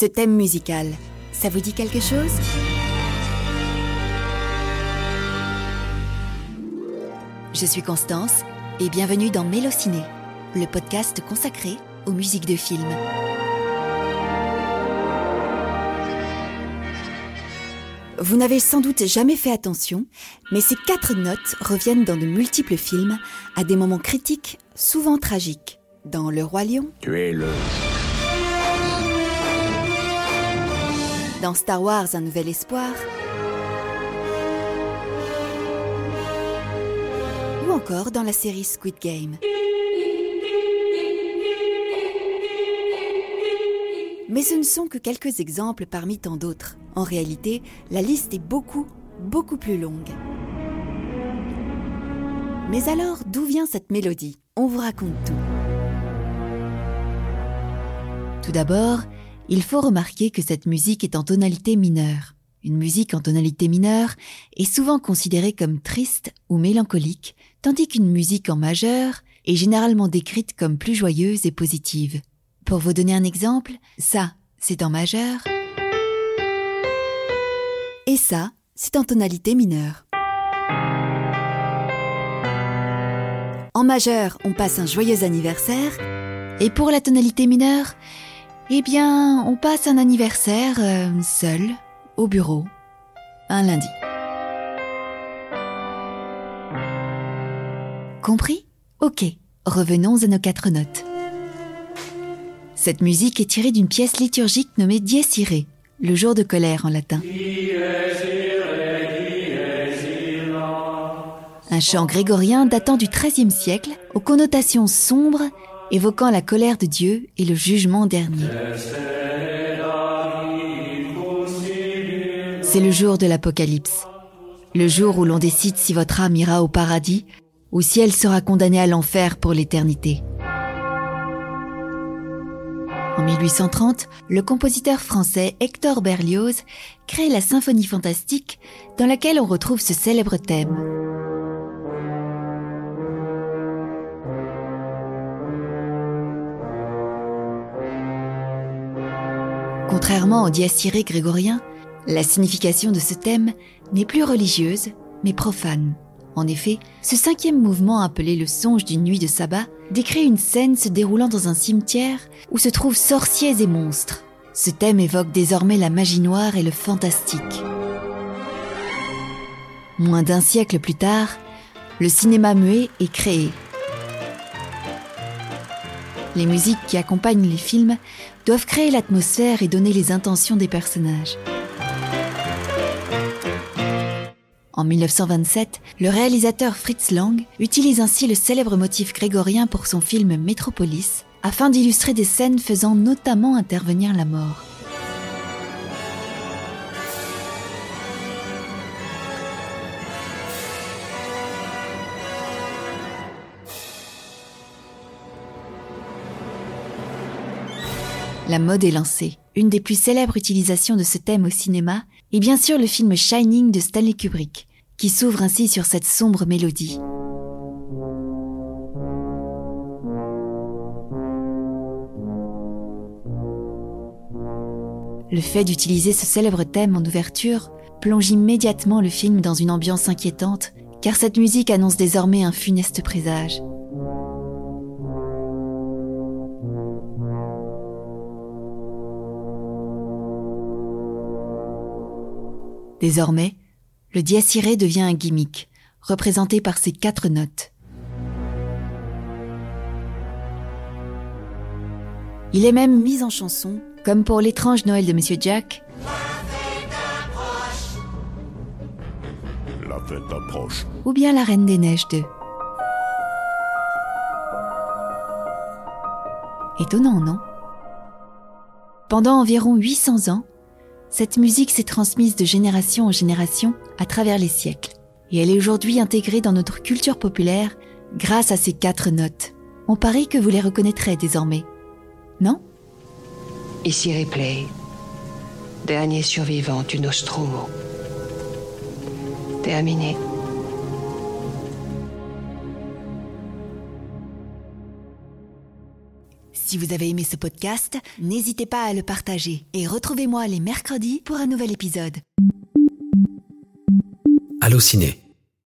Ce thème musical, ça vous dit quelque chose? Je suis Constance et bienvenue dans Mélociné, le podcast consacré aux musiques de films. Vous n'avez sans doute jamais fait attention, mais ces quatre notes reviennent dans de multiples films à des moments critiques, souvent tragiques. Dans Le Roi Lion. Tu es le. Dans Star Wars Un Nouvel Espoir. Ou encore dans la série Squid Game. Mais ce ne sont que quelques exemples parmi tant d'autres. En réalité, la liste est beaucoup, beaucoup plus longue. Mais alors, d'où vient cette mélodie? On vous raconte tout. Tout d'abord, il faut remarquer que cette musique est en tonalité mineure. Une musique en tonalité mineure est souvent considérée comme triste ou mélancolique, tandis qu'une musique en majeur est généralement décrite comme plus joyeuse et positive. Pour vous donner un exemple, ça, c'est en majeur. Et ça, c'est en tonalité mineure. En majeur, on passe un joyeux anniversaire. Et pour la tonalité mineure, eh bien, on passe un anniversaire euh, seul, au bureau, un lundi. Compris? Ok, revenons à nos quatre notes. Cette musique est tirée d'une pièce liturgique nommée Dies Irae, le jour de colère en latin. Un chant grégorien datant du XIIIe siècle, aux connotations sombres, évoquant la colère de Dieu et le jugement dernier. C'est le jour de l'Apocalypse, le jour où l'on décide si votre âme ira au paradis ou si elle sera condamnée à l'enfer pour l'éternité. En 1830, le compositeur français Hector Berlioz crée la symphonie fantastique dans laquelle on retrouve ce célèbre thème. Contrairement au dies grégorien, la signification de ce thème n'est plus religieuse, mais profane. En effet, ce cinquième mouvement appelé le songe d'une nuit de sabbat décrit une scène se déroulant dans un cimetière où se trouvent sorciers et monstres. Ce thème évoque désormais la magie noire et le fantastique. Moins d'un siècle plus tard, le cinéma muet est créé. Les musiques qui accompagnent les films doivent créer l'atmosphère et donner les intentions des personnages. En 1927, le réalisateur Fritz Lang utilise ainsi le célèbre motif grégorien pour son film Metropolis, afin d'illustrer des scènes faisant notamment intervenir la mort. La mode est lancée. Une des plus célèbres utilisations de ce thème au cinéma est bien sûr le film Shining de Stanley Kubrick, qui s'ouvre ainsi sur cette sombre mélodie. Le fait d'utiliser ce célèbre thème en ouverture plonge immédiatement le film dans une ambiance inquiétante, car cette musique annonce désormais un funeste présage. Désormais, le dies devient un gimmick, représenté par ses quatre notes. Il est même mis en chanson, comme pour l'étrange Noël de Monsieur Jack. La fête approche. Ou bien La Reine des Neiges 2. Étonnant, non? Pendant environ 800 ans, cette musique s'est transmise de génération en génération à travers les siècles. Et elle est aujourd'hui intégrée dans notre culture populaire grâce à ces quatre notes. On parie que vous les reconnaîtrez désormais. Non? Ici Replay, dernier survivant du Nostromo. Terminé. Si vous avez aimé ce podcast, n'hésitez pas à le partager et retrouvez-moi les mercredis pour un nouvel épisode. Allociné,